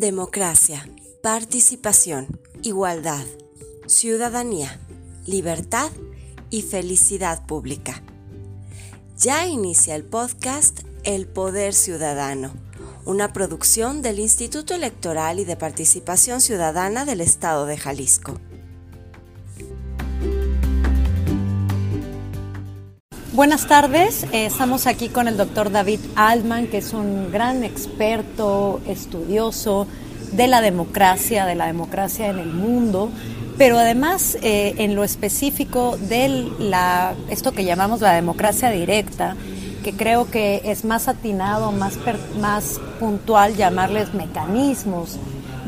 Democracia, participación, igualdad, ciudadanía, libertad y felicidad pública. Ya inicia el podcast El Poder Ciudadano, una producción del Instituto Electoral y de Participación Ciudadana del Estado de Jalisco. Buenas tardes, eh, estamos aquí con el doctor David Altman, que es un gran experto, estudioso de la democracia, de la democracia en el mundo, pero además eh, en lo específico de la, esto que llamamos la democracia directa, que creo que es más atinado, más, más puntual llamarles mecanismos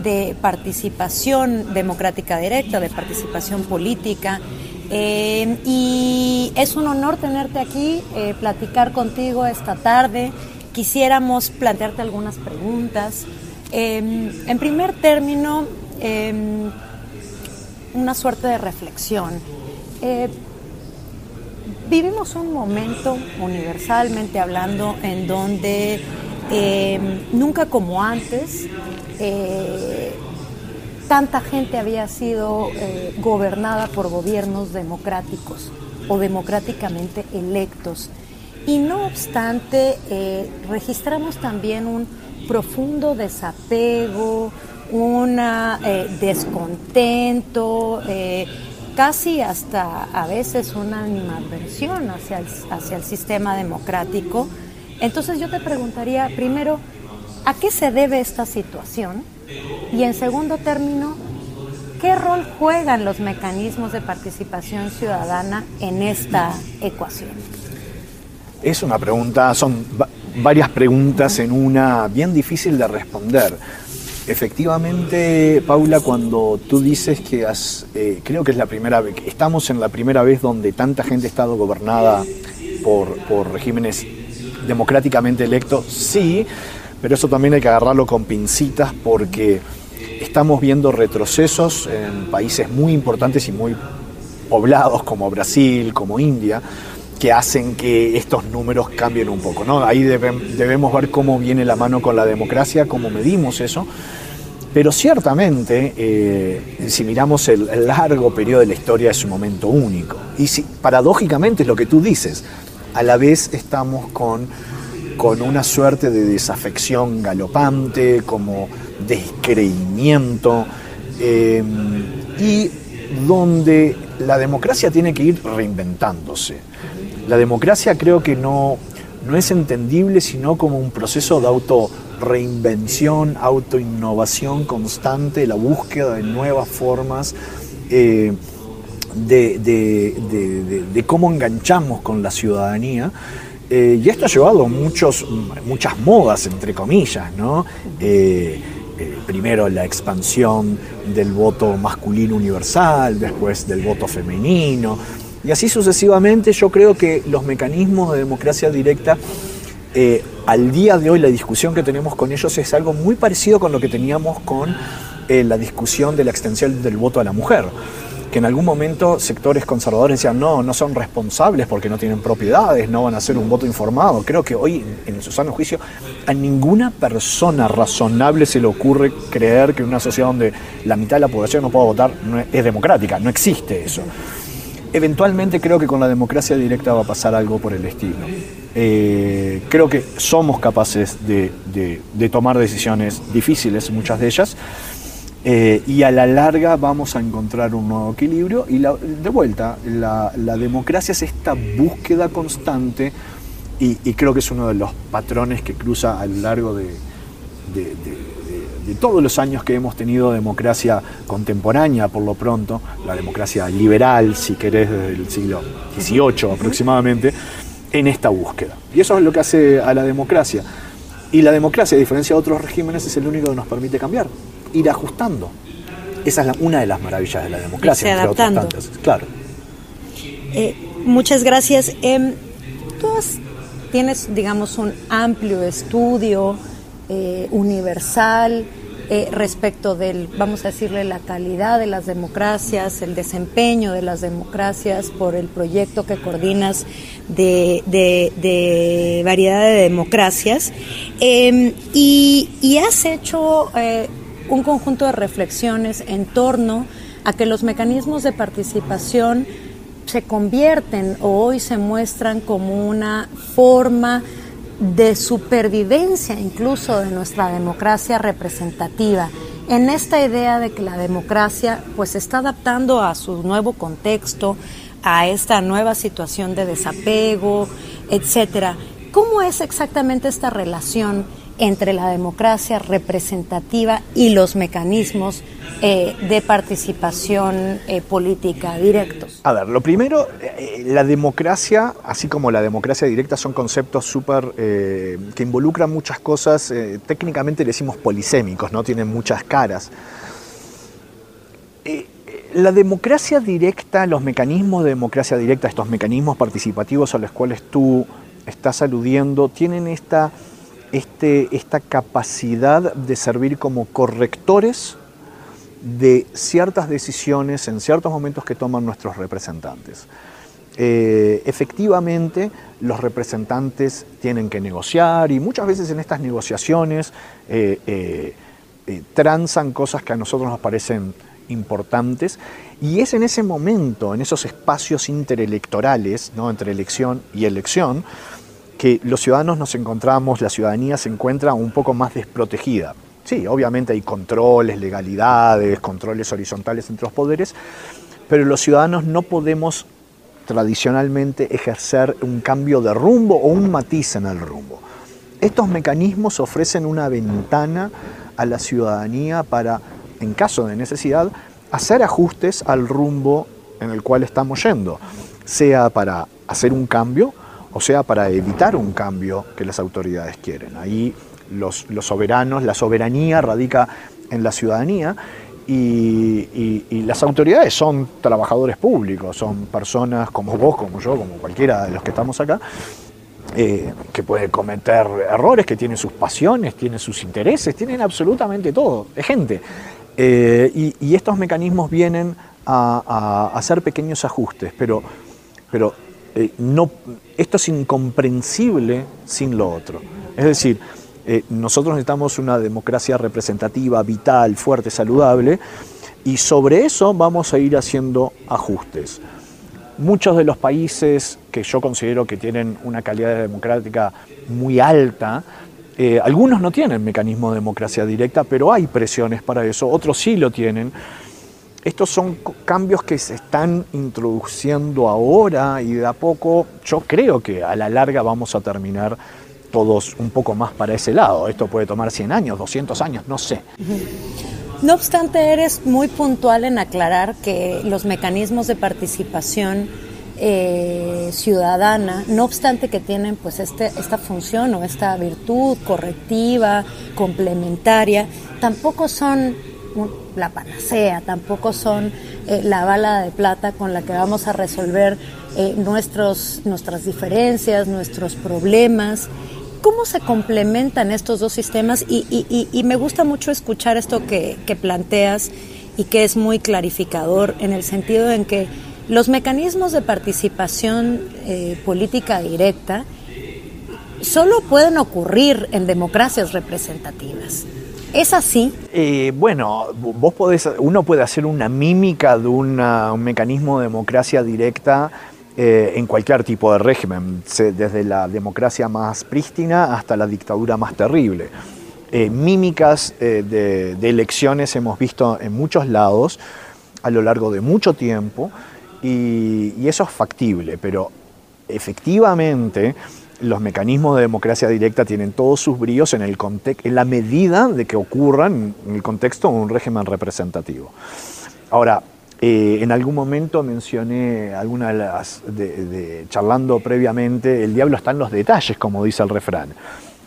de participación democrática directa, de participación política eh, y es un honor tenerte aquí, eh, platicar contigo esta tarde. Quisiéramos plantearte algunas preguntas. Em, en primer término, em, una suerte de reflexión. Eh, vivimos un momento, universalmente hablando, en donde em, nunca como antes tanta gente había sido eh, gobernada por gobiernos democráticos o democráticamente electos. Y no obstante, eh, registramos también un profundo desapego, un eh, descontento, casi hasta a veces una animadversión hacia hacia el sistema democrático. Entonces yo te preguntaría primero, ¿a qué se debe esta situación? Y en segundo término, ¿qué rol juegan los mecanismos de participación ciudadana en esta ecuación? Es una pregunta, son varias preguntas en una bien difícil de responder. Efectivamente, Paula, cuando tú dices que has, eh, creo que es la primera vez, estamos en la primera vez donde tanta gente ha estado gobernada por, por regímenes democráticamente electos, sí, pero eso también hay que agarrarlo con pincitas porque estamos viendo retrocesos en países muy importantes y muy poblados como Brasil, como India, que hacen que estos números cambien un poco. ¿no? Ahí debemos ver cómo viene la mano con la democracia, cómo medimos eso. Pero ciertamente, eh, si miramos el, largo periodo de la historia, es un momento único. Y si, paradójicamente es lo que tú dices, a la vez estamos con con una suerte de desafección galopante, como descreimiento, eh, y donde la democracia tiene que ir reinventándose. La democracia creo que no, no es entendible sino como un proceso de auto reinvención, autoinnovación constante, la búsqueda de nuevas formas eh, de, cómo enganchamos con la ciudadanía eh, y esto ha llevado muchos, muchas modas, entre comillas, ¿no? Eh, eh, primero la expansión del voto masculino universal, después del voto femenino, y así sucesivamente yo creo que los mecanismos de democracia directa, al día de hoy la discusión que tenemos con ellos es algo muy parecido con lo que teníamos con la discusión de la extensión del voto a la mujer que en algún momento sectores conservadores decían, no, no son responsables porque no tienen propiedades, no van a hacer un voto informado. Creo que hoy, en su sano juicio, a ninguna persona razonable se le ocurre creer que una sociedad donde la mitad de la población no puede votar es democrática, no existe eso. Eventualmente creo que con la democracia directa va a pasar algo por el estilo. Eh, creo que somos capaces de, de tomar decisiones difíciles, muchas de ellas, eh, y a la larga vamos a encontrar un nuevo equilibrio y de vuelta, la, democracia es esta búsqueda constante y, creo que es uno de los patrones que cruza a lo largo de, de, todos los años que hemos tenido democracia contemporánea, por lo pronto, la democracia liberal, si querés, desde el siglo XVIII aproximadamente, en esta búsqueda. Y eso es lo que hace a la democracia. Y la democracia, a diferencia de otros regímenes, es el único que nos permite cambiar ir ajustando. Esa es una de las maravillas de la democracia, entre otras tantas. Claro. Eh, muchas gracias. Eh, tú tienes, digamos, un amplio estudio eh, universal eh, respecto del, vamos a decirle, la calidad de las democracias, el desempeño de las democracias por el proyecto que coordinas de, variedad de democracias. Em, y, y, has hecho un conjunto de reflexiones en torno a que los mecanismos de participación se convierten o hoy se muestran como una forma de supervivencia incluso de nuestra democracia representativa. En esta idea de que la democracia pues se está adaptando a su nuevo contexto, a esta nueva situación de desapego, etcétera. ¿Cómo es exactamente esta relación entre la democracia representativa y los mecanismos eh, de participación eh, política directos? A ver, lo primero, eh, la democracia, así como la democracia directa, son conceptos súper que involucran muchas cosas, técnicamente le decimos polisémicos, ¿no? Tienen muchas caras. La democracia directa, los mecanismos de democracia directa, estos mecanismos participativos a los cuales tú estás aludiendo, tienen esta, este, esta capacidad de servir como correctores de ciertas decisiones en ciertos momentos que toman nuestros representantes. Eh, efectivamente, los representantes tienen que negociar y muchas veces en estas negociaciones eh, eh, transan cosas que a nosotros nos parecen importantes y es en ese momento, en esos espacios interelectorales, ¿no? entre elección y elección, que los ciudadanos nos encontramos, la ciudadanía se encuentra un poco más desprotegida. Sí, obviamente hay controles, legalidades, controles horizontales entre los poderes, pero los ciudadanos no podemos tradicionalmente ejercer un cambio de rumbo o un matiz en el rumbo. Estos mecanismos ofrecen una ventana a la ciudadanía para en caso de necesidad, hacer ajustes al rumbo en el cual estamos yendo, sea para hacer un cambio o sea para evitar un cambio que las autoridades quieren. Ahí los, soberanos, la soberanía radica en la ciudadanía y, las autoridades son trabajadores públicos, son personas como vos, como yo, como cualquiera de los que estamos acá, eh, que puede cometer errores, que tienen sus pasiones, tienen sus intereses, tienen absolutamente todo, es gente. Eh, y, estos mecanismos vienen a, hacer pequeños ajustes, pero, pero eh, no, esto es incomprensible sin lo otro. Es decir, eh, nosotros necesitamos una democracia representativa, vital, fuerte, saludable, y sobre eso vamos a ir haciendo ajustes. Muchos de los países que yo considero que tienen una calidad democrática muy alta, eh, algunos no tienen mecanismo de democracia directa, pero hay presiones para eso, otros sí lo tienen. Estos son cambios que se están introduciendo ahora y de a poco yo creo que a la larga vamos a terminar todos un poco más para ese lado. Esto puede tomar 100 años, 200 años, no sé. No obstante, eres muy puntual en aclarar que los mecanismos de participación eh, ciudadana, no obstante que tienen pues este, esta función o esta virtud correctiva, complementaria, tampoco son la panacea, tampoco son eh, la bala de plata con la que vamos a resolver eh, nuestros, nuestras diferencias, nuestros problemas. ¿Cómo se complementan estos dos sistemas? Y, me gusta mucho escuchar esto que, planteas y que es muy clarificador en el sentido en que los mecanismos de participación eh, política directa solo pueden ocurrir en democracias representativas. ¿Es así? Eh, bueno, vos podés, uno puede hacer una mímica de un mecanismo de democracia directa eh, en cualquier tipo de régimen, desde la democracia más prístina hasta la dictadura más terrible. mímicas de, elecciones hemos visto en muchos lados a lo largo de mucho tiempo y, eso es factible, pero efectivamente los mecanismos de democracia directa tienen todos sus bríos en, el en la medida de que ocurran en el contexto de un régimen representativo. Ahora, eh, en algún momento mencioné alguna de las, de, charlando previamente, el diablo está en los detalles, como dice el refrán.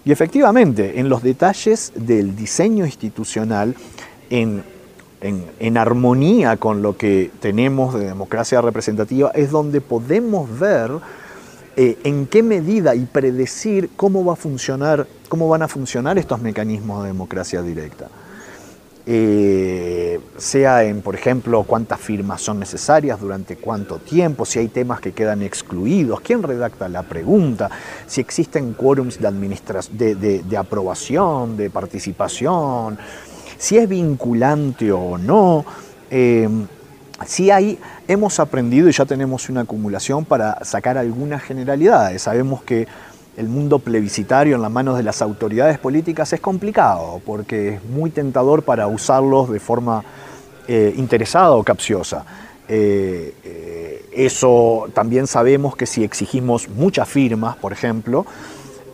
Y efectivamente, en los detalles del diseño institucional, en en, armonía con lo que tenemos de democracia representativa, es donde podemos ver eh, en qué medida y predecir cómo va a funcionar, cómo van a funcionar estos mecanismos de democracia directa. Eh, sea en, por ejemplo, cuántas firmas son necesarias, durante cuánto tiempo, si hay temas que quedan excluidos, quién redacta la pregunta, si existen quórums de, de, de aprobación, de participación, si es vinculante o no. Eh, si hay, hemos aprendido y ya tenemos una acumulación para sacar algunas generalidades. Sabemos que el mundo plebiscitario en las manos de las autoridades políticas es complicado porque es muy tentador para usarlos de forma eh, interesada o capciosa. Eh, eh, eso también sabemos que si exigimos muchas firmas, por ejemplo,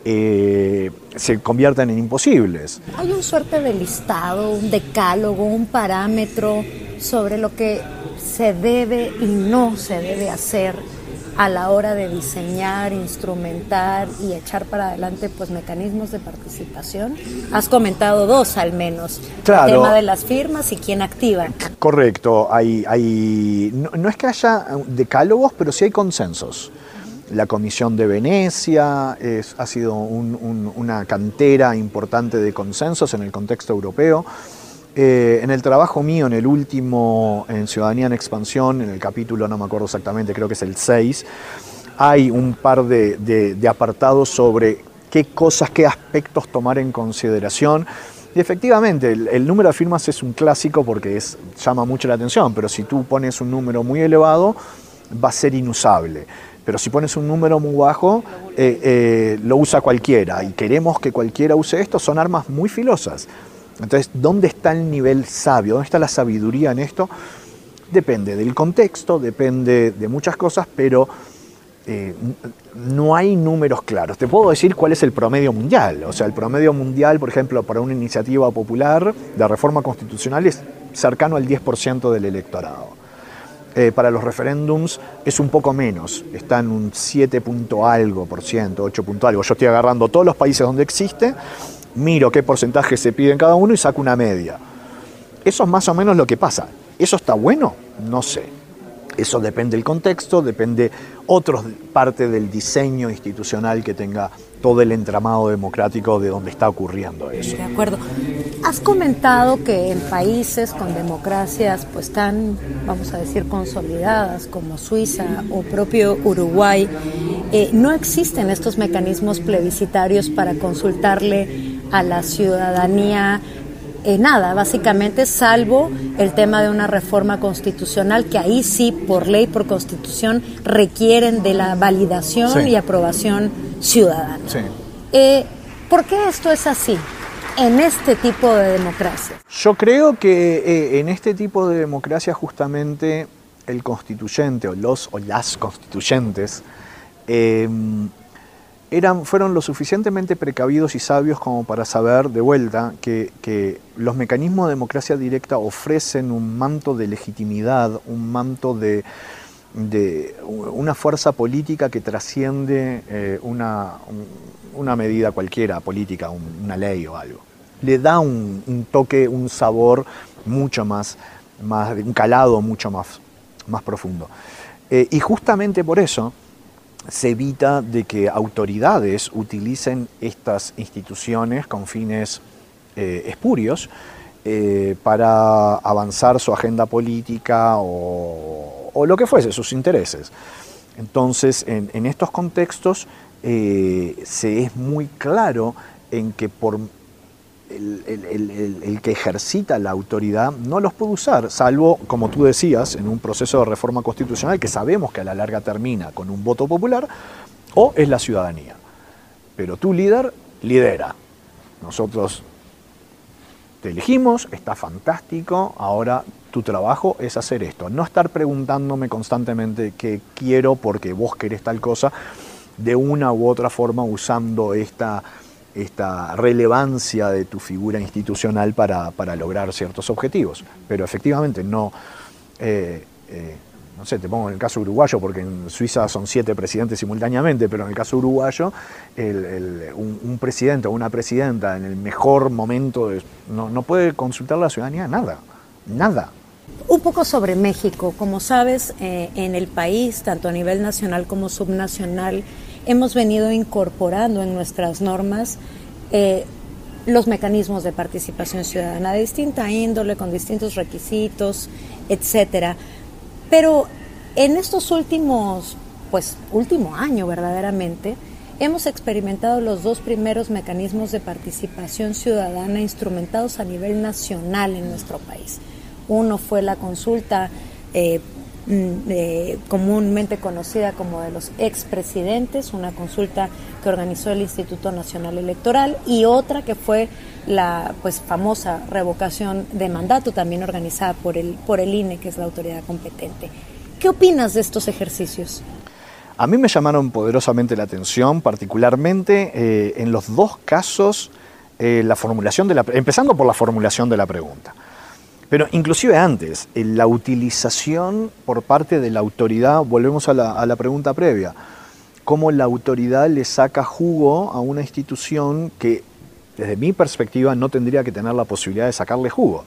se convierten en imposibles. Hay un suerte de listado, un decálogo, un parámetro sobre lo que se debe y no se debe hacer a la hora de diseñar, instrumentar y echar para adelante pues mecanismos de participación? Has comentado dos al menos, el tema de las firmas y quién activa. Correcto, hay, hay no, es que haya decálogos, pero sí hay consensos. La Comisión de Venecia es, ha sido una cantera importante de consensos en el contexto europeo. Eh, en el trabajo mío, en el último, en Ciudadanía en Expansión, en el capítulo, no me acuerdo exactamente, creo que es el 6, hay un par de, apartados sobre qué cosas, qué aspectos tomar en consideración. Y efectivamente, el, número de firmas es un clásico porque llama mucho la atención, pero si tú pones un número muy elevado, va a ser inusable. Pero si pones un número muy bajo, eh, eh, lo usa cualquiera. Y queremos que cualquiera use esto, son armas muy filosas. Entonces, ¿dónde está el nivel sabio? ¿Dónde está la sabiduría en esto? Depende del contexto, depende de muchas cosas, pero eh, no hay números claros. Te puedo decir cuál es el promedio mundial. O sea, el promedio mundial, por ejemplo, para una iniciativa popular de reforma constitucional es cercano al 10% del electorado. Eh, para los referéndums es un poco menos, está en un 7 punto algo por ciento, 8 punto algo. Yo estoy agarrando todos los países donde existe miro qué porcentaje se pide en cada uno y saco una media. Eso es más o menos lo que pasa. ¿Eso está bueno? No sé. Eso depende del contexto, depende otra parte del diseño institucional que tenga todo el entramado democrático de donde está ocurriendo eso. De acuerdo. Has comentado que en países con democracias pues tan, vamos a decir, consolidadas como Suiza o propio Uruguay, eh, no existen estos mecanismos plebiscitarios para consultarle a la ciudadanía en nada, básicamente, salvo el tema de una reforma constitucional que ahí sí, por ley, por constitución, requieren de la validación y aprobación ciudadana. Eh, ¿Por qué esto es así? en este tipo de democracia? Yo creo que eh, en este tipo de democracia justamente el constituyente o los o las constituyentes eran, fueron lo suficientemente precavidos y sabios como para saber de vuelta que, los mecanismos de democracia directa ofrecen un manto de legitimidad, un manto de, una fuerza política que trasciende eh, una, una, medida cualquiera política, una ley o algo. Le da un, toque, un sabor mucho más, más, un calado mucho más, más profundo. Eh, y justamente por eso, se evita de que autoridades utilicen estas instituciones con fines eh, espurios eh, para avanzar su agenda política o, lo que fuese, sus intereses. Entonces, en, estos contextos eh, se es muy claro en que por el, que ejercita la autoridad no los puede usar, salvo, como tú decías, en un proceso de reforma constitucional que sabemos que a la larga termina con un voto popular, o es la ciudadanía. Pero tu líder lidera. Nosotros te elegimos, está fantástico, ahora tu trabajo es hacer esto, no estar preguntándome constantemente qué quiero porque vos querés tal cosa, de una u otra forma usando esta esta relevancia de tu figura institucional para, lograr ciertos objetivos. Pero efectivamente no, eh, eh, no sé, te pongo en el caso uruguayo, porque en Suiza son siete presidentes simultáneamente, pero en el caso uruguayo, un, presidente o una presidenta en el mejor momento no, no puede consultar a la ciudadanía nada, nada. Un poco sobre México. Como sabes, eh, en el país, tanto a nivel nacional como subnacional, hemos venido incorporando en nuestras normas eh, los mecanismos de participación ciudadana de distinta índole, con distintos requisitos, etcétera. Pero en estos últimos, pues último año verdaderamente, hemos experimentado los dos primeros mecanismos de participación ciudadana instrumentados a nivel nacional en nuestro país. Uno fue la consulta eh, mm, comúnmente conocida como de los expresidentes, una consulta que organizó el Instituto Nacional Electoral, y otra que fue la pues famosa revocación de mandato, también organizada por el, por el INE, que es la autoridad competente. ¿Qué opinas de estos ejercicios? A mí me llamaron poderosamente la atención, particularmente eh, en los dos casos, eh, la formulación de la, empezando por la formulación de la pregunta. Pero inclusive antes, la utilización por parte de la autoridad, volvemos a la, a la pregunta previa, cómo la autoridad le saca jugo a una institución que desde mi perspectiva no tendría que tener la posibilidad de sacarle jugo.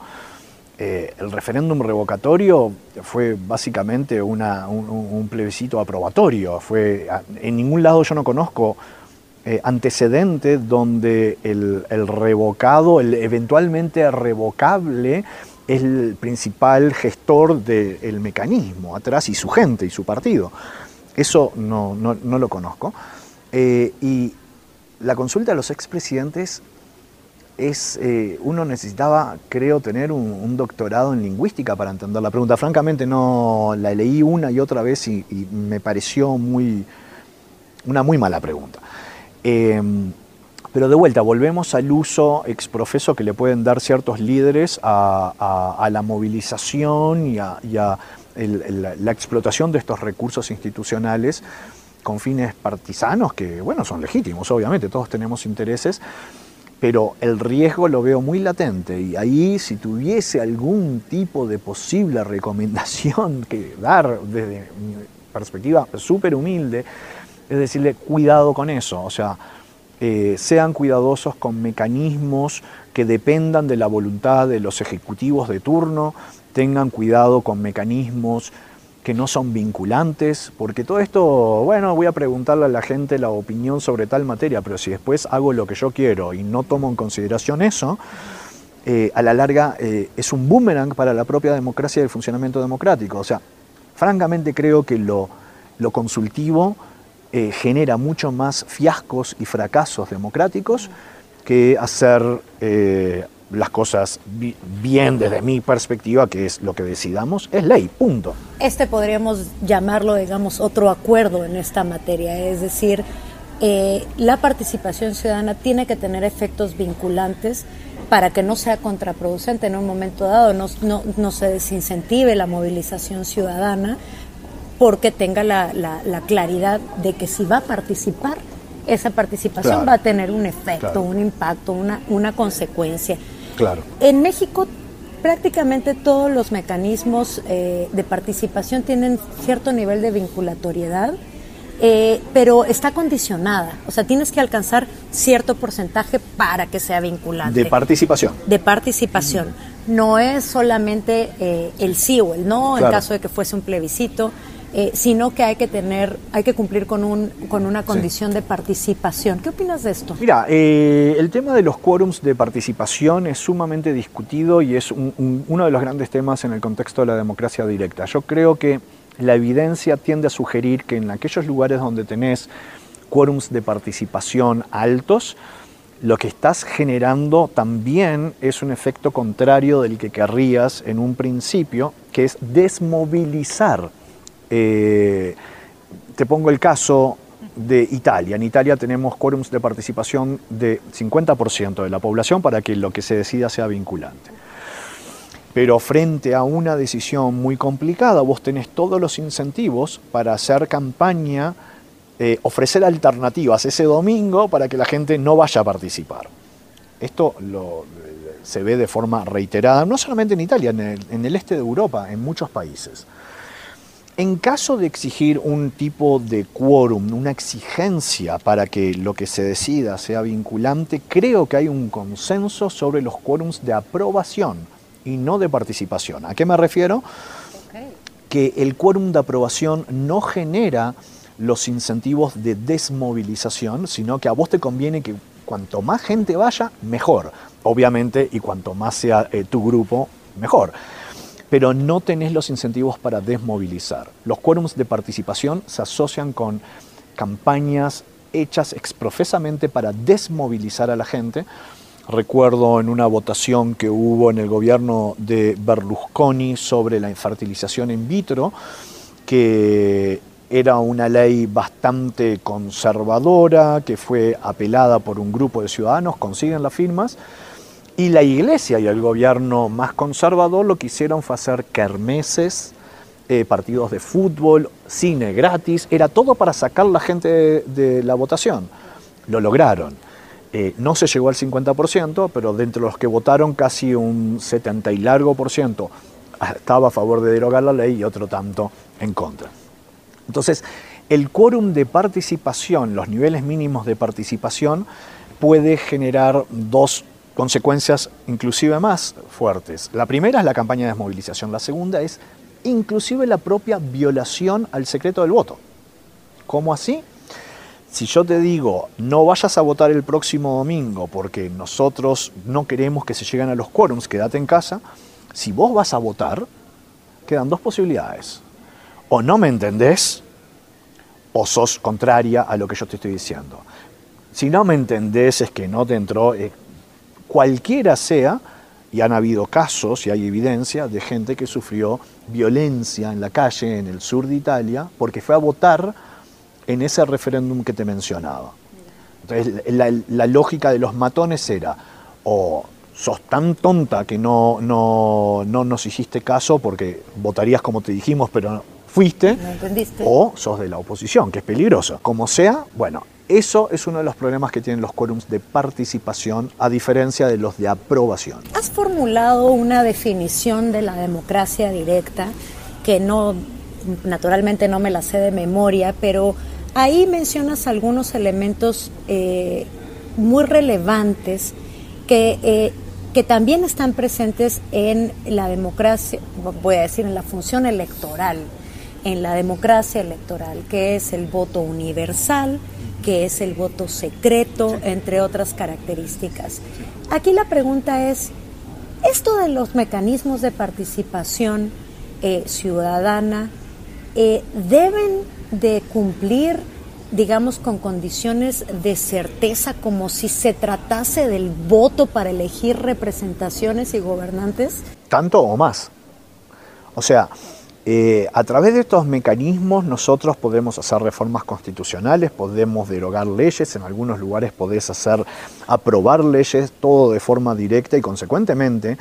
Eh, el referéndum revocatorio fue básicamente un, plebiscito aprobatorio. Fue, en ningún lado yo no conozco eh, antecedente donde el, revocado, el eventualmente revocable, es el principal gestor del mecanismo atrás y su gente y su partido. Eso no, lo conozco. Eh, y la consulta a los expresidentes es, eh, uno necesitaba, creo, tener un, doctorado en lingüística para entender la pregunta. Francamente no la leí una y otra vez y, me pareció muy, una muy mala pregunta. Em, pero de vuelta, volvemos al uso exprofeso que le pueden dar ciertos líderes a, la movilización y a, la explotación de estos recursos institucionales con fines partisanos que, bueno, son legítimos, obviamente, todos tenemos intereses, pero el riesgo lo veo muy latente y ahí si tuviese algún tipo de posible recomendación que dar desde mi perspectiva súper humilde, es decirle cuidado con eso, o sea, eh, sean cuidadosos con mecanismos que dependan de la voluntad de los ejecutivos de turno, tengan cuidado con mecanismos que no son vinculantes, porque todo esto, bueno, voy a preguntarle a la gente la opinión sobre tal materia, pero si después hago lo que yo quiero y no tomo en consideración eso, eh, a la larga eh, es un boomerang para la propia democracia y el funcionamiento democrático. O sea, francamente creo que lo, consultivo eh, genera mucho más fiascos y fracasos democráticos que hacer las cosas bien desde mi perspectiva, que es lo que decidamos, es ley, punto. Este podríamos llamarlo, digamos, otro acuerdo en esta materia, es decir, eh, la participación ciudadana tiene que tener efectos vinculantes para que no sea contraproducente en un momento dado, no, no, se desincentive la movilización ciudadana porque tenga la, claridad de que si va a participar, esa participación va a tener un efecto, un impacto, una, una consecuencia. Claro. En México prácticamente todos los mecanismos eh, de participación tienen cierto nivel de vinculatoriedad, eh, pero está condicionada. O sea, tienes que alcanzar cierto porcentaje para que sea vinculante. De participación. De participación. No es solamente eh, el sí o el no, en caso de que fuese un plebiscito. Eh, sino que hay que tener, hay que cumplir con, un, con una condición de participación. ¿Qué opinas de esto? Mira, eh, el tema de los quórums de participación es sumamente discutido y es uno de los grandes temas en el contexto de la democracia directa. Yo creo que la evidencia tiende a sugerir que en aquellos lugares donde tenés quórums de participación altos, lo que estás generando también es un efecto contrario del que querrías en un principio, que es desmovilizar eh, te pongo el caso de Italia. En Italia tenemos quórums de participación de 50% de la población para que lo que se decida sea vinculante. Pero frente a una decisión muy complicada, vos tenés todos los incentivos para hacer campaña, eh, ofrecer alternativas ese domingo para que la gente no vaya a participar. Esto lo, se ve de forma reiterada, no solamente en Italia, en el este de Europa, en muchos países. En caso de exigir un tipo de quórum, una exigencia para que lo que se decida sea vinculante, creo que hay un consenso sobre los quórums de aprobación y no de participación. ¿A qué me refiero? Que el quórum de aprobación no genera los incentivos de desmovilización, sino que a vos te conviene que cuanto más gente vaya, mejor. Obviamente, y cuanto más sea eh, tu grupo, mejor pero no tenés los incentivos para desmovilizar. Los quórums de participación se asocian con campañas hechas exprofesamente para desmovilizar a la gente. Recuerdo en una votación que hubo en el gobierno de Berlusconi sobre la infertilización in vitro, que era una ley bastante conservadora, que fue apelada por un grupo de ciudadanos, consiguen las firmas, y la iglesia y el gobierno más conservador lo que hicieron fue hacer kermeses, eh, partidos de fútbol, cine gratis, era todo para sacar la gente de, la votación. Lo lograron. Eh, no se llegó al 50%, pero dentro de los que votaron casi un 70 y largo por ciento estaba a favor de derogar la ley y otro tanto en contra. Entonces, el quórum de participación, los niveles mínimos de participación, puede generar dos consecuencias inclusive más fuertes. La primera es la campaña de desmovilización, la segunda es inclusive la propia violación al secreto del voto. ¿Cómo así? Si yo te digo, no vayas a votar el próximo domingo porque nosotros no queremos que se lleguen a los quórums, quédate en casa, si vos vas a votar, quedan dos posibilidades. O no me entendés, o sos contraria a lo que yo te estoy diciendo. Si no me entendés es que no te entró, eh, cualquiera sea, y han habido casos y hay evidencia de gente que sufrió violencia en la calle en el sur de Italia porque fue a votar en ese referéndum que te mencionaba. Entonces la, lógica de los matones era o sos tan tonta que no, no, no nos hiciste caso porque votarías como te dijimos pero fuiste, o sos de la oposición, que es peligroso. Como sea, bueno, eso es uno de los problemas que tienen los quórums de participación, a diferencia de los de aprobación. Has formulado una definición de la democracia directa que no, naturalmente no me la sé de memoria, pero ahí mencionas algunos elementos eh, muy relevantes que, eh, que también están presentes en la democracia, voy a decir, en la función electoral, en la democracia electoral, que es el voto universal, que es el voto secreto, entre otras características. Aquí la pregunta es, ¿esto de los mecanismos de participación eh, ciudadana eh, deben de cumplir, digamos, con condiciones de certeza, como si se tratase del voto para elegir representaciones y gobernantes? Tanto o más. O sea, eh, a través de estos mecanismos nosotros podemos hacer reformas constitucionales, podemos derogar leyes, en algunos lugares podés hacer aprobar leyes, todo de forma directa y consecuentemente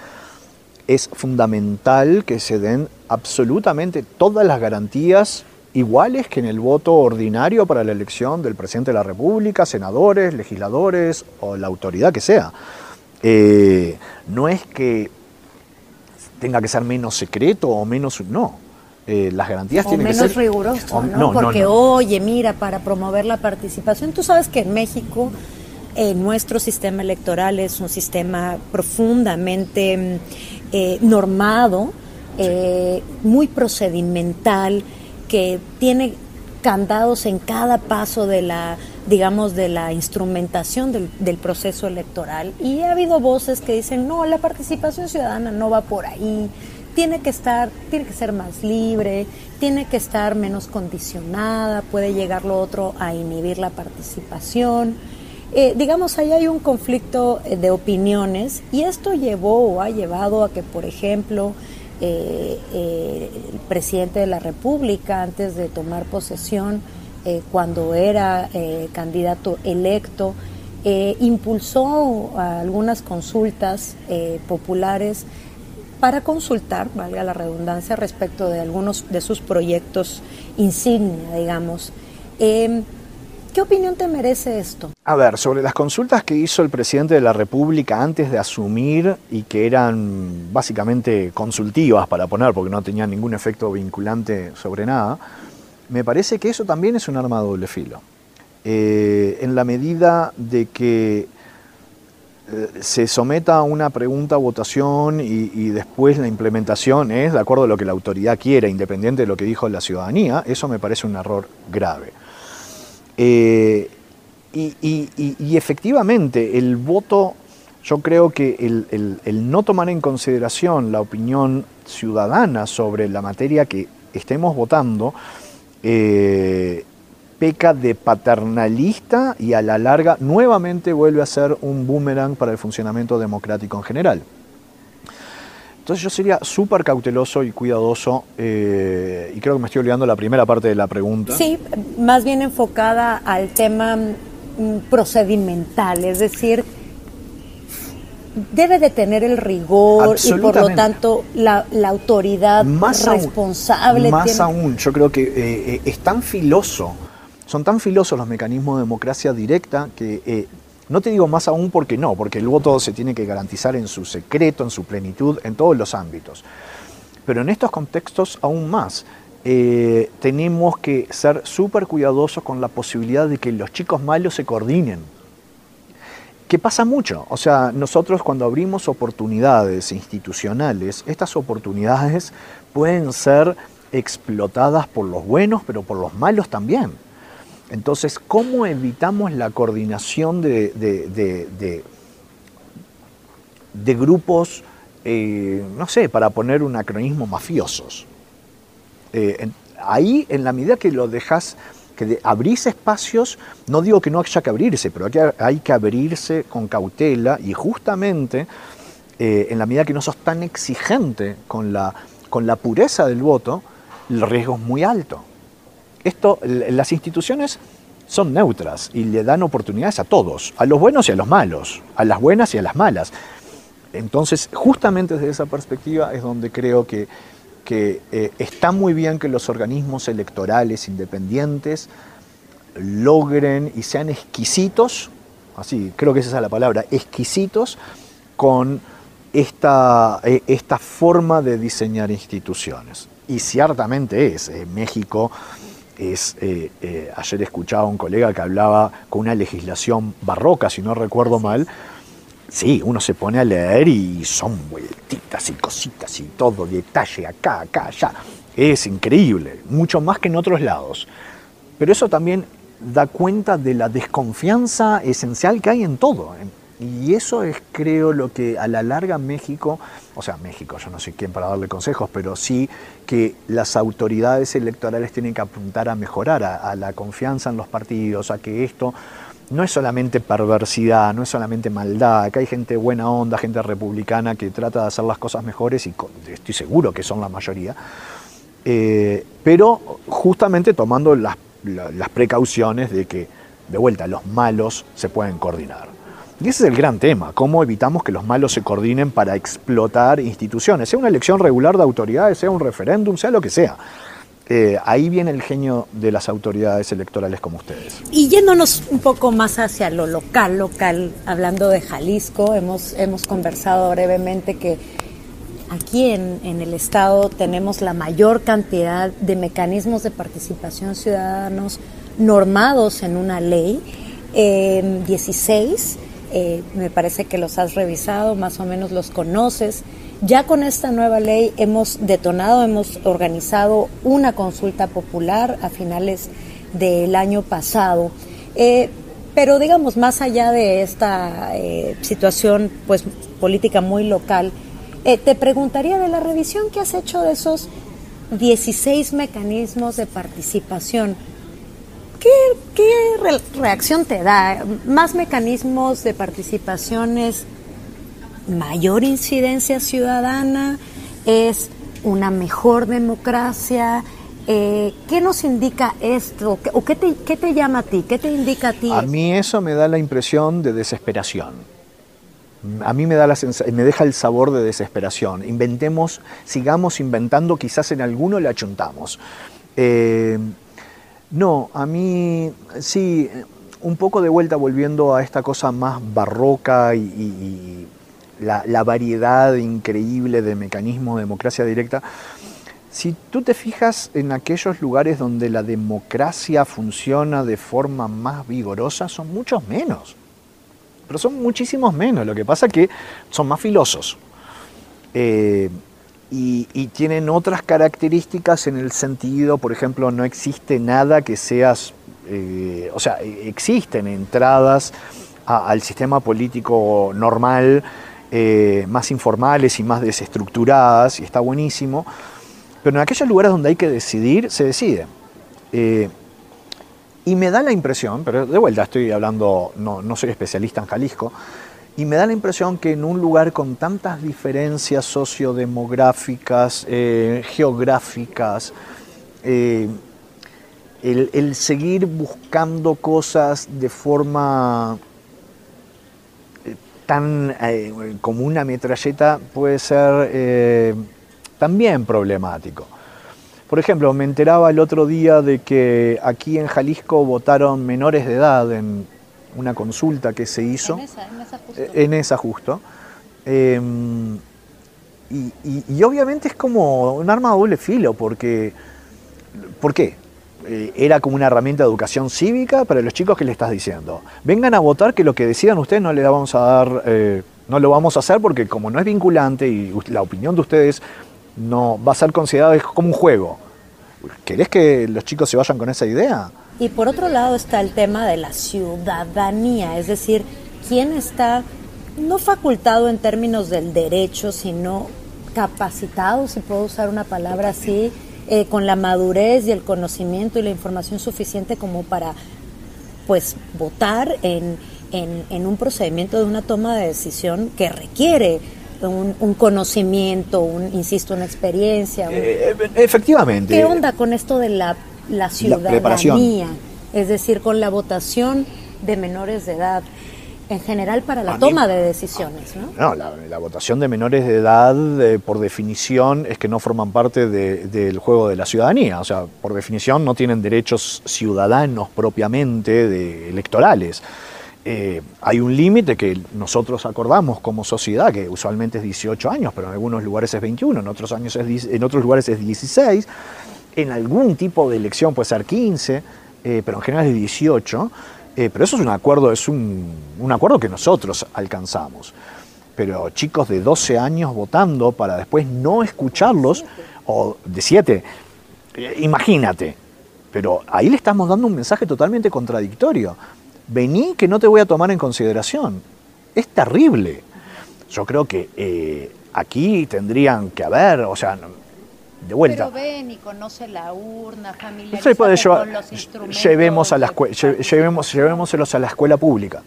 es fundamental que se den absolutamente todas las garantías iguales que en el voto ordinario para la elección del presidente de la República, senadores, legisladores o la autoridad que sea. Eh, no es que tenga que ser menos secreto o menos... No, eh, las garantías tienen que ser riguroso, ¿no? Porque oye, mira, para promover la participación, tú sabes que en México eh, nuestro sistema electoral es un sistema profundamente mm, eh, normado, muy procedimental, que tiene candados en cada paso de la digamos de la instrumentación del, del proceso electoral. Y ha habido voces que dicen no la participación ciudadana no va por ahí tiene que estar, tiene que ser más libre, tiene que estar menos condicionada, puede llegar lo otro a inhibir la participación. Eh, digamos, ahí hay un conflicto eh, de opiniones y esto llevó o ha llevado a que, por ejemplo, eh, el presidente de la República, antes de tomar posesión, cuando era candidato electo, impulsó algunas consultas populares para consultar, valga la redundancia, respecto de algunos de sus proyectos insignia, digamos. Em, ¿Qué opinión te merece esto? A ver, sobre las consultas que hizo el presidente de la República antes de asumir y que eran básicamente consultivas para poner, porque no tenían ningún efecto vinculante sobre nada, me parece que eso también es un arma de doble filo. Eh, en la medida de que se someta a una pregunta votación y, después la implementación es de acuerdo a lo que la autoridad quiera, independiente de lo que dijo la ciudadanía, eso me parece un error grave. Eh, y, efectivamente, el voto, yo creo que el, no tomar en consideración la opinión ciudadana sobre la materia que estemos votando, eh, peca de paternalista y a la larga nuevamente vuelve a ser un boomerang para el funcionamiento democrático en general. Entonces yo sería súper cauteloso y cuidadoso, eh, y creo que me estoy olvidando la primera parte de la pregunta. Sí, más bien enfocada al tema mm, procedimental, es decir, debe de tener el rigor y por lo tanto la, autoridad más responsable. más aún, yo creo que eh, es tan filoso son tan filosos los mecanismos de democracia directa que eh, no te digo más aún porque no, porque el voto se tiene que garantizar en su secreto, en su plenitud, en todos los ámbitos. Pero en estos contextos aún más. Eh, tenemos que ser súper cuidadosos con la posibilidad de que los chicos malos se coordinen. Que pasa mucho. O sea, nosotros cuando abrimos oportunidades institucionales, estas oportunidades pueden ser explotadas por los buenos, pero por los malos también. Entonces, ¿cómo evitamos la coordinación de, grupos, eh, no sé, para poner un acronismo, mafiosos? Eh, ahí, en la medida que lo dejas, que abrís espacios, no digo que no haya que abrirse, pero hay que, hay que abrirse con cautela y justamente eh, en la medida que no sos tan exigente con la, con la pureza del voto, el riesgo es muy alto. Esto, las instituciones son neutras y le dan oportunidades a todos, a los buenos y a los malos, a las buenas y a las malas. Entonces, justamente desde esa perspectiva es donde creo que, que eh, está muy bien que los organismos electorales independientes logren y sean exquisitos, así creo que esa es la palabra, exquisitos con esta, eh, esta forma de diseñar instituciones. Y ciertamente es, eh, México es, eh, eh, ayer escuchaba a un colega que hablaba con una legislación barroca, si no recuerdo mal. Sí, uno se pone a leer y son vueltitas y cositas y todo, detalle acá, acá, allá. Es increíble, mucho más que en otros lados. Pero eso también da cuenta de la desconfianza esencial que hay en todo, y eso es, creo, lo que a la larga México, o sea, México, yo no sé quién para darle consejos, pero sí que las autoridades electorales tienen que apuntar a mejorar, a, la confianza en los partidos, a que esto no es solamente perversidad, no es solamente maldad, que hay gente buena onda, gente republicana que trata de hacer las cosas mejores y estoy seguro que son la mayoría, eh, pero justamente tomando las precauciones de que, de vuelta, los malos se pueden coordinar. Y ese es el gran tema, cómo evitamos que los malos se coordinen para explotar instituciones, sea una elección regular de autoridades, sea un referéndum, sea lo que sea. Eh, ahí viene el genio de las autoridades electorales como ustedes. Y yéndonos un poco más hacia lo local, local, hablando de Jalisco, hemos, hemos conversado brevemente que aquí en, el Estado tenemos la mayor cantidad de mecanismos de participación ciudadanos normados en una ley, 16 eh, me parece que los has revisado, más o menos los conoces. Ya con esta nueva ley hemos detonado, hemos organizado una consulta popular a finales del año pasado. Eh, pero digamos, más allá de esta eh, situación pues, política muy local, te preguntaría de la revisión que has hecho de esos 16 mecanismos de participación. ¿Qué, reacción te da? ¿Más mecanismos de participación es mayor incidencia ciudadana? ¿Es una mejor democracia? Eh, ¿Qué nos indica esto? ¿O qué te, qué te llama a ti? ¿Qué te indica a ti? A mí eso me da la impresión de desesperación. A mí me, da la me deja el sabor de desesperación. Inventemos, sigamos inventando, quizás en alguno le achuntamos. Eh, no, a mí sí, un poco de vuelta volviendo a esta cosa más barroca y, la, variedad increíble de mecanismos de democracia directa. Si tú te fijas en aquellos lugares donde la democracia funciona de forma más vigorosa, son muchos menos. Pero son muchísimos menos. Lo que pasa es que son más filosos. Eh, y, tienen otras características en el sentido, por ejemplo, no existe nada que seas, eh, o sea, existen entradas al sistema político normal, eh, más informales y más desestructuradas, y está buenísimo, pero en aquellos lugares donde hay que decidir, se decide. Eh, Y me da la impresión, pero de vuelta estoy hablando, no, no soy especialista en Jalisco, y me da la impresión que en un lugar con tantas diferencias sociodemográficas, eh, geográficas, eh, el, seguir buscando cosas de forma eh, tan como una metralleta puede ser también problemático. Por ejemplo, me enteraba el otro día de que aquí en Jalisco votaron menores de edad en una consulta que se hizo. En esa, justo. Eh, em, y, obviamente es como un arma de doble filo, porque. ¿Por qué? Eh, era como una herramienta de educación cívica para los chicos que le estás diciendo. Vengan a votar que lo que decidan ustedes no le vamos a dar, eh, no lo vamos a hacer porque como no es vinculante y la opinión de ustedes no va a ser considerada como un juego. ¿Querés que los chicos se vayan con esa idea? Y por otro lado está el tema de la ciudadanía, es decir, quién está no facultado en términos del derecho, sino capacitado, si puedo usar una palabra así, eh, con la madurez y el conocimiento y la información suficiente como para pues votar en, en, un procedimiento de una toma de decisión que requiere un, conocimiento, un, insisto, una experiencia. Eh, efectivamente. ¿Qué onda con esto de la la ciudadanía, es decir, con la votación de menores de edad en general para la toma de decisiones, ¿no? No, la, votación de menores de edad, eh, por definición, es que no forman parte del juego de la ciudadanía. O sea, por definición no tienen derechos ciudadanos propiamente de, electorales. Eh, hay un límite que nosotros acordamos como sociedad, que usualmente es 18 años, pero en algunos lugares es 21, en otros, años es, en otros lugares es 16 en algún tipo de elección puede ser 15, eh, pero en general es 18. Eh, pero eso es un acuerdo, es un, acuerdo que nosotros alcanzamos. Pero chicos de 12 años votando para después no escucharlos, o de 7, eh, imagínate. Pero ahí le estamos dando un mensaje totalmente contradictorio. Vení que no te voy a tomar en consideración. Es terrible. Yo creo que aquí tendrían que haber, o sea, de vuelta. Pero ven y conoce la urna, familia. puede llevar, con los instrumentos. Llevemos a la llevemos, llevémoselos a la escuela pública.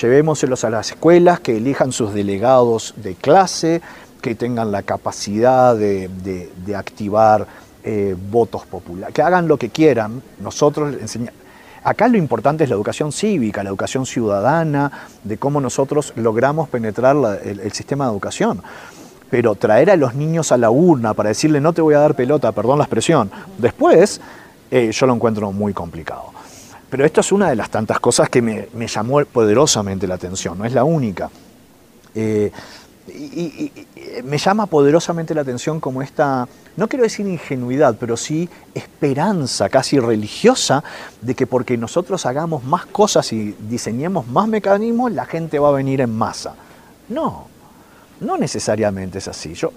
Llevémoselos a las escuelas que elijan sus delegados de clase, que tengan la capacidad de, activar eh, votos populares, que hagan lo que quieran. Nosotros enseñamos. Acá lo importante es la educación cívica, la educación ciudadana, de cómo nosotros logramos penetrar el sistema de educación pero traer a los niños a la urna para decirle no te voy a dar pelota, perdón la expresión, después eh, yo lo encuentro muy complicado. Pero esto es una de las tantas cosas que me, llamó poderosamente la atención, no es la única. Eh, y, me llama poderosamente la atención como esta, no quiero decir ingenuidad, pero sí esperanza casi religiosa de que porque nosotros hagamos más cosas y diseñemos más mecanismos, la gente va a venir en masa. No, no necesariamente es así. Yo,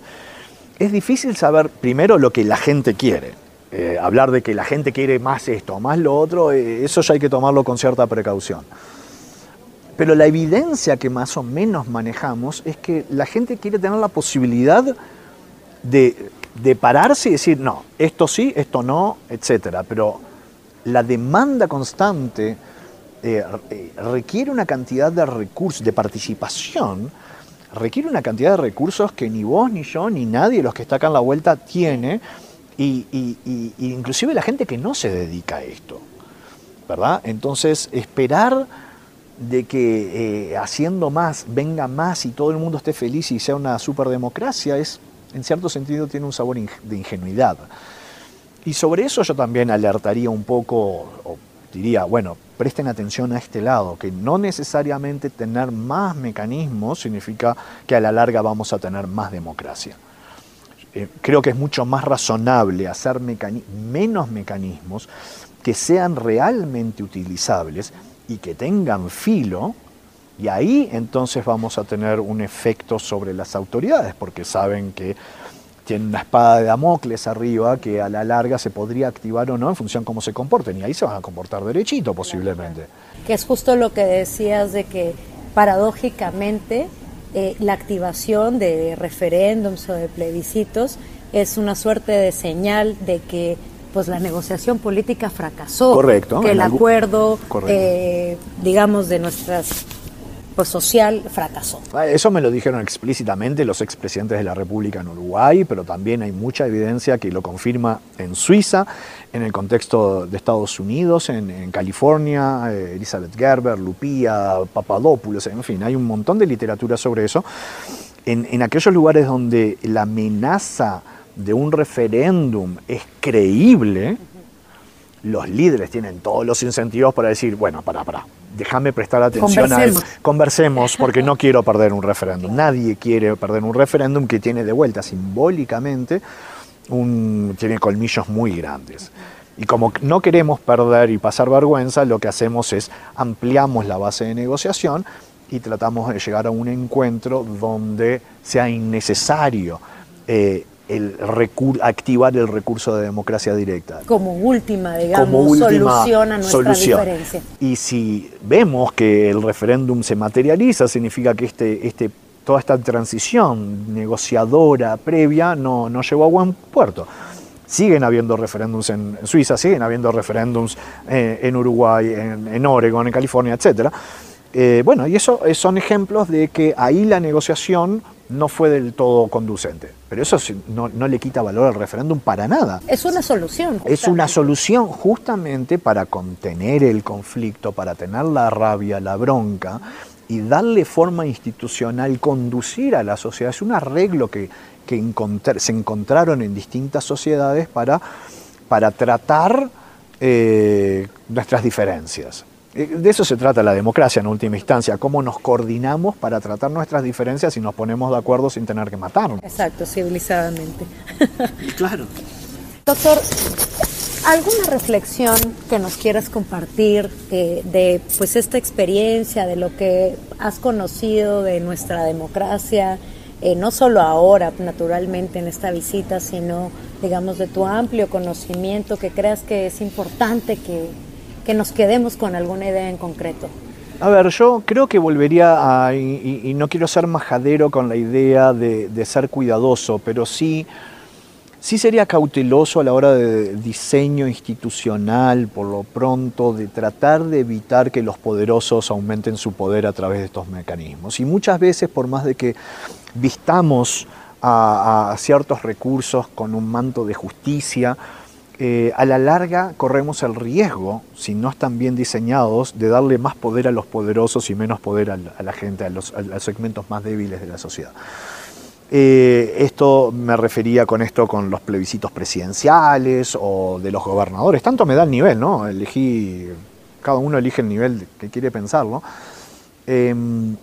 es difícil saber primero lo que la gente quiere. Eh, hablar de que la gente quiere más esto, más lo otro, eh, eso ya hay que tomarlo con cierta precaución. Pero la evidencia que más o menos manejamos es que la gente quiere tener la posibilidad de, pararse y decir, no, esto sí, esto no, etc. Pero la demanda constante eh, requiere una cantidad de recursos, de participación, requiere una cantidad de recursos que ni vos, ni yo, ni nadie los que está acá en la vuelta tiene, y, inclusive la gente que no se dedica a esto, ¿verdad? Entonces, esperar de que eh, haciendo más venga más y todo el mundo esté feliz y sea una superdemocracia es, en cierto sentido, tiene un sabor de ingenuidad. Y sobre eso yo también alertaría un poco, o diría, bueno, presten atención a este lado, que no necesariamente tener más mecanismos significa que a la larga vamos a tener más democracia. Eh, creo que es mucho más razonable hacer menos mecanismos que sean realmente utilizables y que tengan filo, y ahí entonces vamos a tener un efecto sobre las autoridades, porque saben que tienen una espada de Damocles arriba que a la larga se podría activar o no en función de cómo se comporten y ahí se van a comportar derechito posiblemente. Que es justo lo que decías de que paradójicamente eh, la activación de referéndums o de plebiscitos es una suerte de señal de que pues la negociación política fracasó. Correcto. Que el algún- acuerdo, eh, digamos, de nuestras, pues social fracasó. Ah, Eso me lo dijeron explícitamente los expresidentes de la República en Uruguay, pero también hay mucha evidencia que lo confirma en Suiza, en el contexto de Estados Unidos, en, en California, eh, Elizabeth Gerber, Lupía, Papadopoulos, en fin, hay un montón de literatura sobre eso. En, en aquellos lugares donde la amenaza de un referéndum es creíble, los líderes tienen todos los incentivos para decir, bueno, para, para, déjame prestar atención a Conversemos. Conversemos porque no quiero perder un referéndum. Nadie quiere perder un referéndum que tiene de vuelta simbólicamente un, tiene colmillos muy grandes. Y como no queremos perder y pasar vergüenza, lo que hacemos es ampliamos la base de negociación y tratamos de llegar a un encuentro donde sea innecesario eh, el recur- activar el recurso de democracia directa Como última, digamos, como última solución a nuestra solución. diferencia. Y si vemos que el referéndum se materializa, significa que este, este, toda esta transición negociadora previa no, no llegó a buen puerto. Siguen habiendo referéndums en Suiza, siguen habiendo referéndums eh, en Uruguay, en, en Oregon, en California, etc. bueno, y eso eh, son ejemplos de que ahí la negociación no fue del todo conducente. Pero eso no, no le quita valor al referéndum para nada. Es una solución. Es una justamente. solución justamente para contener el conflicto, para tener la rabia, la bronca y darle forma institucional, conducir a la sociedad. Es un arreglo que, que encontr- se encontraron en distintas sociedades para, para tratar eh, nuestras diferencias. Eh, De eso se trata la democracia en última instancia, cómo nos coordinamos para tratar nuestras diferencias y nos ponemos de acuerdo sin tener que matarnos. Exacto, civilizadamente. Claro. Doctor, ¿alguna reflexión que nos quieras compartir eh, de pues esta experiencia, de lo que has conocido de nuestra democracia, eh, no solo ahora, naturalmente, en esta visita, sino, digamos, de tu amplio conocimiento, que creas que es importante que, que nos quedemos con alguna idea en concreto? A ver, yo creo que volvería a, y, no quiero ser majadero con la idea de, ser cuidadoso, pero sí, sí sería cauteloso a la hora de diseño institucional, por lo pronto, de tratar de evitar que los poderosos aumenten su poder a través de estos mecanismos. Y muchas veces, por más de que vistamos a ciertos recursos con un manto de justicia, eh, a la larga corremos el riesgo, si no están bien diseñados, de darle más poder a los poderosos y menos poder a, la gente, a los, segmentos más débiles de la sociedad. Eh, esto me refería con esto con los plebiscitos presidenciales o de los gobernadores. Tanto me da el nivel, ¿no? Elegí, cada uno elige el nivel que quiere pensarlo. Em,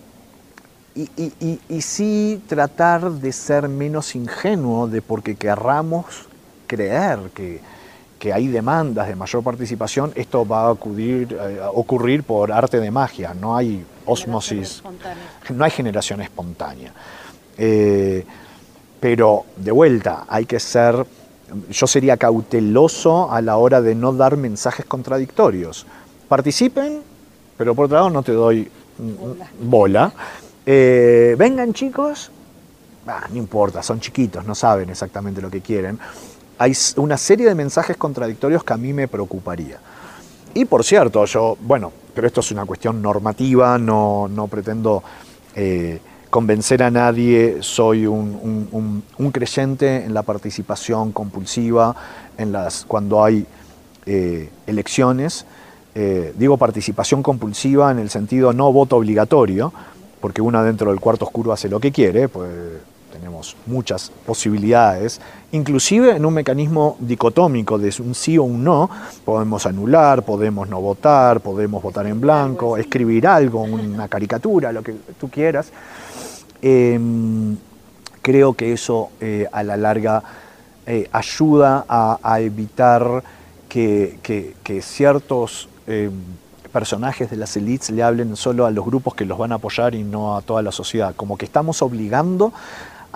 y sí tratar de ser menos ingenuo de porque querramos creer que, que hay demandas de mayor participación, esto va a acudir, eh, a ocurrir por arte de magia, no hay osmosis, no hay generación espontánea. Eh, pero de vuelta, hay que ser, yo sería cauteloso a la hora de no dar mensajes contradictorios. Participen, pero por otro lado no te doy bola. Eh, vengan chicos, Ah, no importa, son chiquitos, no saben exactamente lo que quieren. Hay una serie de mensajes contradictorios que a mí me preocuparía. Y por cierto, yo, bueno, pero esto es una cuestión normativa, no, no pretendo eh, convencer a nadie, soy un creyente en la participación compulsiva, en las, cuando hay eh, elecciones. Eh, digo participación compulsiva en el sentido no voto obligatorio, porque uno dentro del cuarto oscuro hace lo que quiere, pues tenemos muchas posibilidades, inclusive en un mecanismo dicotómico de un sí o un no, podemos anular, podemos no votar, podemos votar en blanco, escribir algo, una caricatura, lo que tú quieras. Em, creo que eso eh, a la larga eh, ayuda a, a evitar que, que- que ciertos eh, personajes de las élites le hablen solo a los grupos que los van a apoyar y no a toda la sociedad. Como que estamos obligando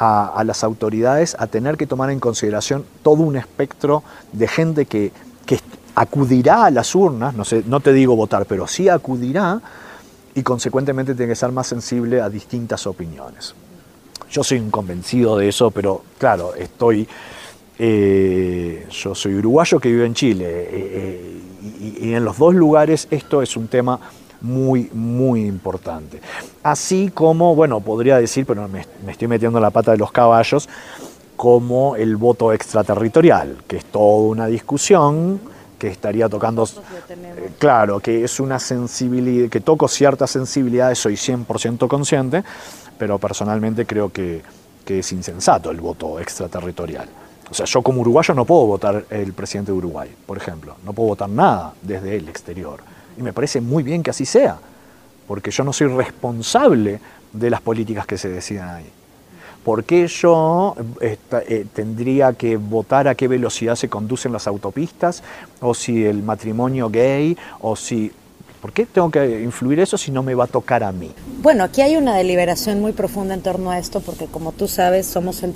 a, las autoridades a tener que tomar en consideración todo un espectro de gente que, que acudirá a las urnas, no, sé, no te digo votar, pero sí acudirá y consecuentemente tiene que ser más sensible a distintas opiniones. Yo soy un convencido de eso, pero claro, estoy Eh, yo soy uruguayo que vive en Chile eh, y, en los dos lugares esto es un tema muy, muy importante. Así como, bueno, podría decir, pero me, me estoy metiendo la pata de los caballos, como el voto extraterritorial, que es toda una discusión que estaría tocando, eh, claro, que es una sensibilidad, que toco ciertas sensibilidades, soy 100% consciente, pero personalmente creo que, que, es insensato el voto extraterritorial. O sea, yo como uruguayo no puedo votar el presidente de Uruguay, por ejemplo, no puedo votar nada desde el exterior. Y me parece muy bien que así sea, porque yo no soy responsable de las políticas que se decidan ahí. ¿Por qué yo eh, tendría que votar a qué velocidad se conducen las autopistas? ¿O si el matrimonio gay? ¿O si ¿Por qué tengo que influir eso si no me va a tocar a mí? Bueno, aquí hay una deliberación muy profunda en torno a esto porque como tú sabes somos el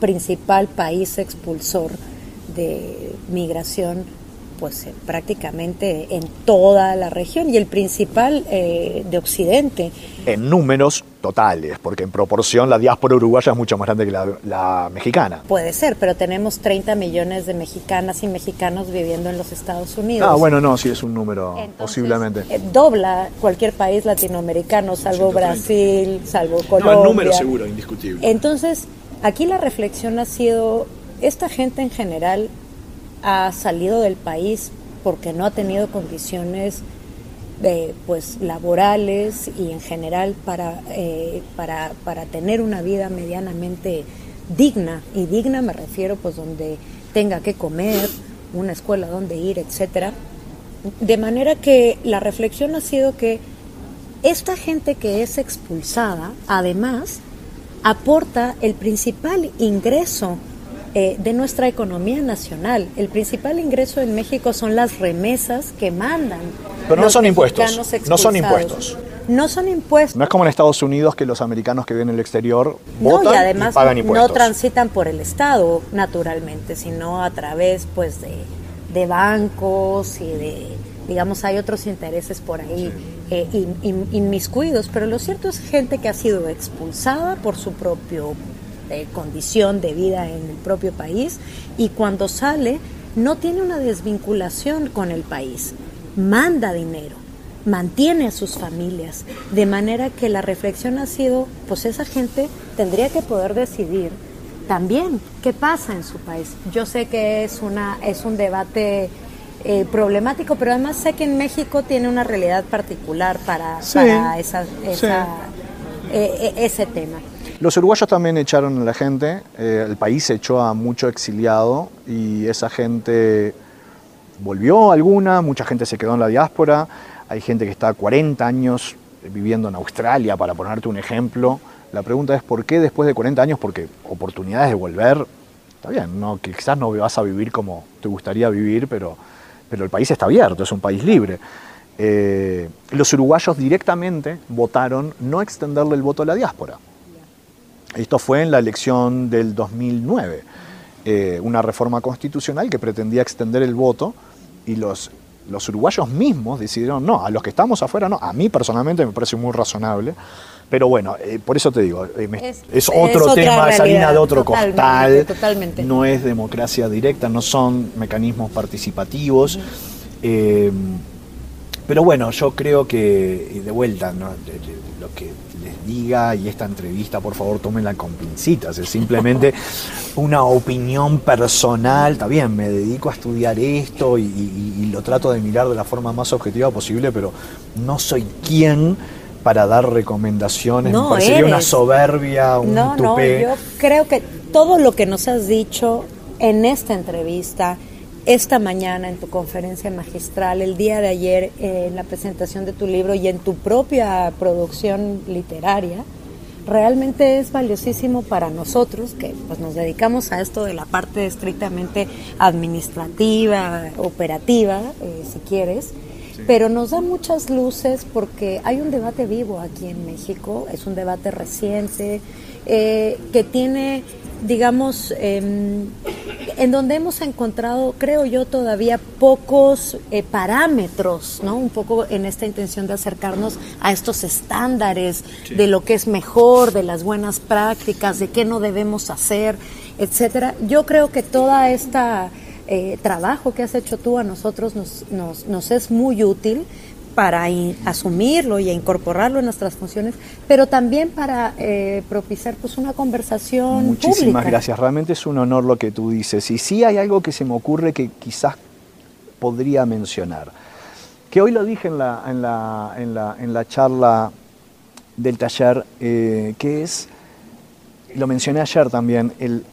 principal país expulsor de migración pues eh, prácticamente en toda la región y el principal eh, de Occidente. En números totales, porque en proporción la diáspora uruguaya es mucho más grande que la, mexicana. Puede ser, pero tenemos 30 millones de mexicanas y mexicanos viviendo en los Estados Unidos. Ah, bueno, no, sí es un número posiblemente. Eh, dobla cualquier país latinoamericano, salvo Brasil, salvo Colombia. No, el número seguro, indiscutible. Entonces, aquí la reflexión ha sido, esta gente en general ha salido del país porque no ha tenido condiciones eh, pues laborales y en general para, eh, para, para, tener una vida medianamente digna. Y digna me refiero pues donde tenga que comer una escuela donde ir etcétera. De manera que la reflexión ha sido que esta gente que es expulsada además aporta el principal ingreso eh, de nuestra economía nacional. El principal ingreso en México son las remesas que mandan. Pero no son impuestos. No son impuestos. No son impuestos. No es como en Estados Unidos que los americanos que viven en el exterior votan y además pagan impuestos. No transitan por el Estado, naturalmente, sino a través pues de, de bancos y de, digamos, hay otros intereses por ahí eh, inmiscuidos. Pero lo cierto es gente que ha sido expulsada por su propio condición de vida en el propio país y cuando sale no tiene una desvinculación con el país, manda dinero, mantiene a sus familias, de manera que la reflexión ha sido, pues esa gente tendría que poder decidir también qué pasa en su país. Yo sé que es, una, es un debate eh, problemático, pero además sé que en México tiene una realidad particular para, esa, esa eh, e, ese tema. Los uruguayos también echaron a la gente, eh, el país echó a mucho exiliado y esa gente volvió alguna, mucha gente se quedó en la diáspora, hay gente que está 40 años viviendo en Australia, para ponerte un ejemplo. La pregunta es por qué después de 40 años, porque oportunidades de volver, está bien, quizás no vas a vivir como te gustaría vivir, pero, pero el país está abierto, es un país libre. Eh, los uruguayos directamente votaron no extenderle el voto a la diáspora. Esto fue en la elección del 2009, eh, una reforma constitucional que pretendía extender el voto y los, los uruguayos mismos decidieron no, a los que estamos afuera no, a mí personalmente me parece muy razonable, pero bueno, eh, por eso te digo, eh, es, otro tema, es harina de otro costal, no es democracia directa, no son mecanismos participativos. pero bueno, yo creo que, de vuelta, lo que diga y esta entrevista, por favor, tómenla con pincitas. Es simplemente una opinión personal. Está bien, me dedico a estudiar esto y, lo trato de mirar de la forma más objetiva posible, pero no soy quien para dar recomendaciones. No, me parecería una soberbia, un no, No, yo creo que todo lo que nos has dicho en esta entrevista esta mañana en tu conferencia magistral, el día de ayer eh, en la presentación de tu libro y en tu propia producción literaria, realmente es valiosísimo para nosotros que pues, nos dedicamos a esto de la parte estrictamente administrativa, operativa, eh, si quieres, pero nos da muchas luces porque hay un debate vivo aquí en México, es un debate reciente, eh, que tiene digamos, em, en donde hemos encontrado, creo yo, todavía pocos eh, parámetros, ¿no? Un poco en esta intención de acercarnos a estos estándares de lo que es mejor, de las buenas prácticas, de qué no debemos hacer, etcétera. Yo creo que toda esta eh, trabajo que has hecho tú a nosotros nos, nos, nos es muy útil para asumirlo y incorporarlo en nuestras funciones, pero también para eh, propiciar pues una conversación Muchísimas gracias, realmente es un honor lo que tú dices. Y sí hay algo que se me ocurre que quizás podría mencionar, que hoy lo dije en la, en la, en la, en la charla del taller, eh, que es, lo mencioné ayer también, el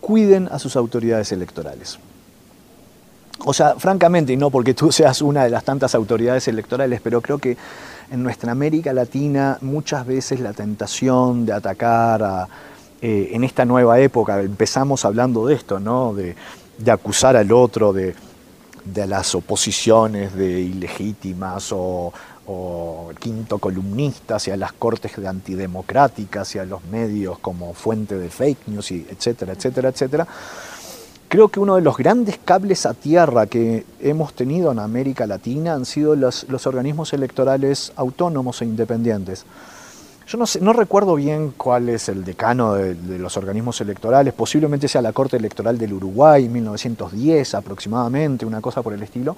cuiden a sus autoridades electorales. O sea, francamente, y no porque tú seas una de las tantas autoridades electorales, pero creo que en nuestra América Latina muchas veces la tentación de atacar a, eh, en esta nueva época, empezamos hablando de esto, ¿no? De, acusar al otro, de, las oposiciones de ilegítimas o, quinto columnistas y a las cortes de antidemocráticas y a los medios como fuente de fake news, y etcétera, etcétera, etcétera Creo que uno de los grandes cables a tierra que hemos tenido en América Latina han sido los, organismos electorales autónomos e independientes. Yo no, sé, no recuerdo bien cuál es el decano de, los organismos electorales, posiblemente sea la Corte Electoral del Uruguay, 1910 aproximadamente, una cosa por el estilo,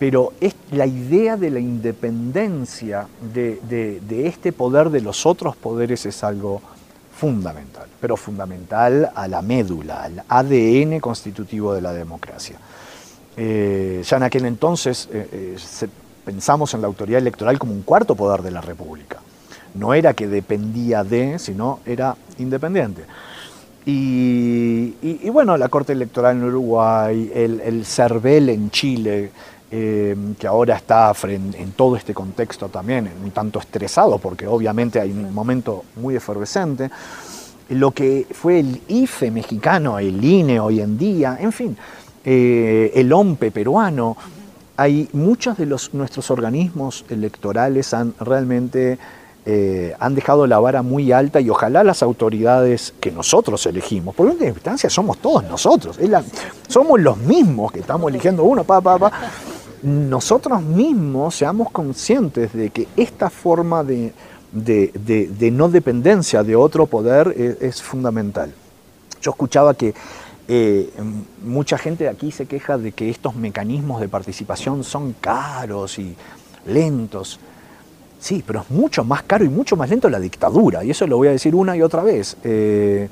pero es, la idea de la independencia de, de este poder de los otros poderes es algo fundamental, pero fundamental a la médula, al ADN constitutivo de la democracia. Eh, ya en aquel entonces eh, eh, pensamos en la autoridad electoral como un cuarto poder de la República. No era que dependía de, sino era independiente. Y, bueno, la Corte Electoral en Uruguay, el, el CERVEL en Chile, que ahora está en todo este contexto también un tanto estresado, porque obviamente hay un momento muy efervescente, lo que fue el IFE mexicano, el INE hoy en día, en fin, eh, el OMPE peruano, hay muchos de los, nuestros organismos electorales han realmente eh, han dejado la vara muy alta y ojalá las autoridades que nosotros elegimos, por una instancia somos todos nosotros, somos los mismos que estamos eligiendo uno, pa, pa, pa, nosotros mismos seamos conscientes de que esta forma de, no dependencia de otro poder es, fundamental. Yo escuchaba que eh, mucha gente de aquí se queja de que estos mecanismos de participación son caros y lentos. Sí, pero es mucho más caro y mucho más lento la dictadura, y eso lo voy a decir una y otra vez. Eh,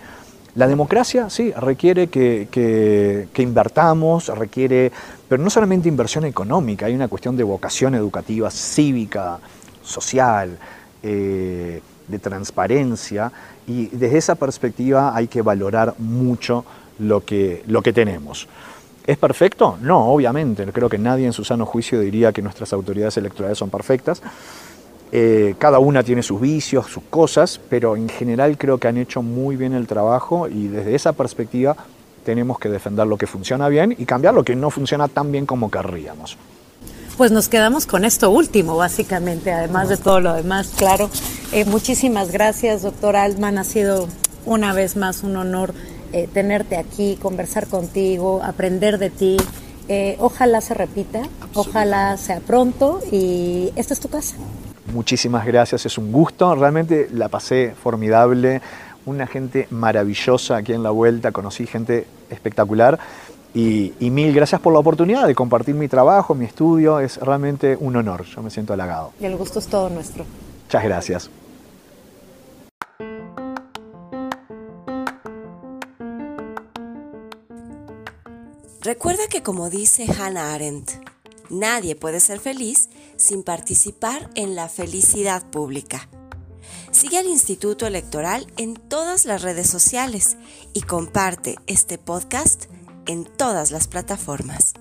la democracia, sí, requiere que, que, invertamos, requiere, pero no solamente inversión económica, hay una cuestión de vocación educativa, cívica, social, eh, de transparencia, y desde esa perspectiva hay que valorar mucho lo que, lo que tenemos. ¿Es perfecto? No, obviamente. Creo que nadie en su sano juicio diría que nuestras autoridades electorales son perfectas. Eh, cada una tiene sus vicios, sus cosas, pero en general creo que han hecho muy bien el trabajo y desde esa perspectiva tenemos que defender lo que funciona bien y cambiar lo que no funciona tan bien como querríamos. Pues nos quedamos con esto último, básicamente, además de todo lo demás, claro. Eh, muchísimas gracias, doctor Altman. Ha sido una vez más un honor eh, tenerte aquí, conversar contigo, aprender de ti. ojalá se repita, ojalá sea pronto y esta es tu casa. Muchísimas gracias, es un gusto. Realmente la pasé formidable. Una gente maravillosa aquí en la vuelta, conocí gente espectacular. Y, mil gracias por la oportunidad de compartir mi trabajo, mi estudio. Es realmente un honor. Yo me siento halagado. Y el gusto es todo nuestro. Muchas gracias. Recuerda que como dice Hannah Arendt, Nadie puede ser feliz sin participar en la felicidad pública. Sigue al Instituto Electoral en todas las redes sociales y comparte este podcast en todas las plataformas.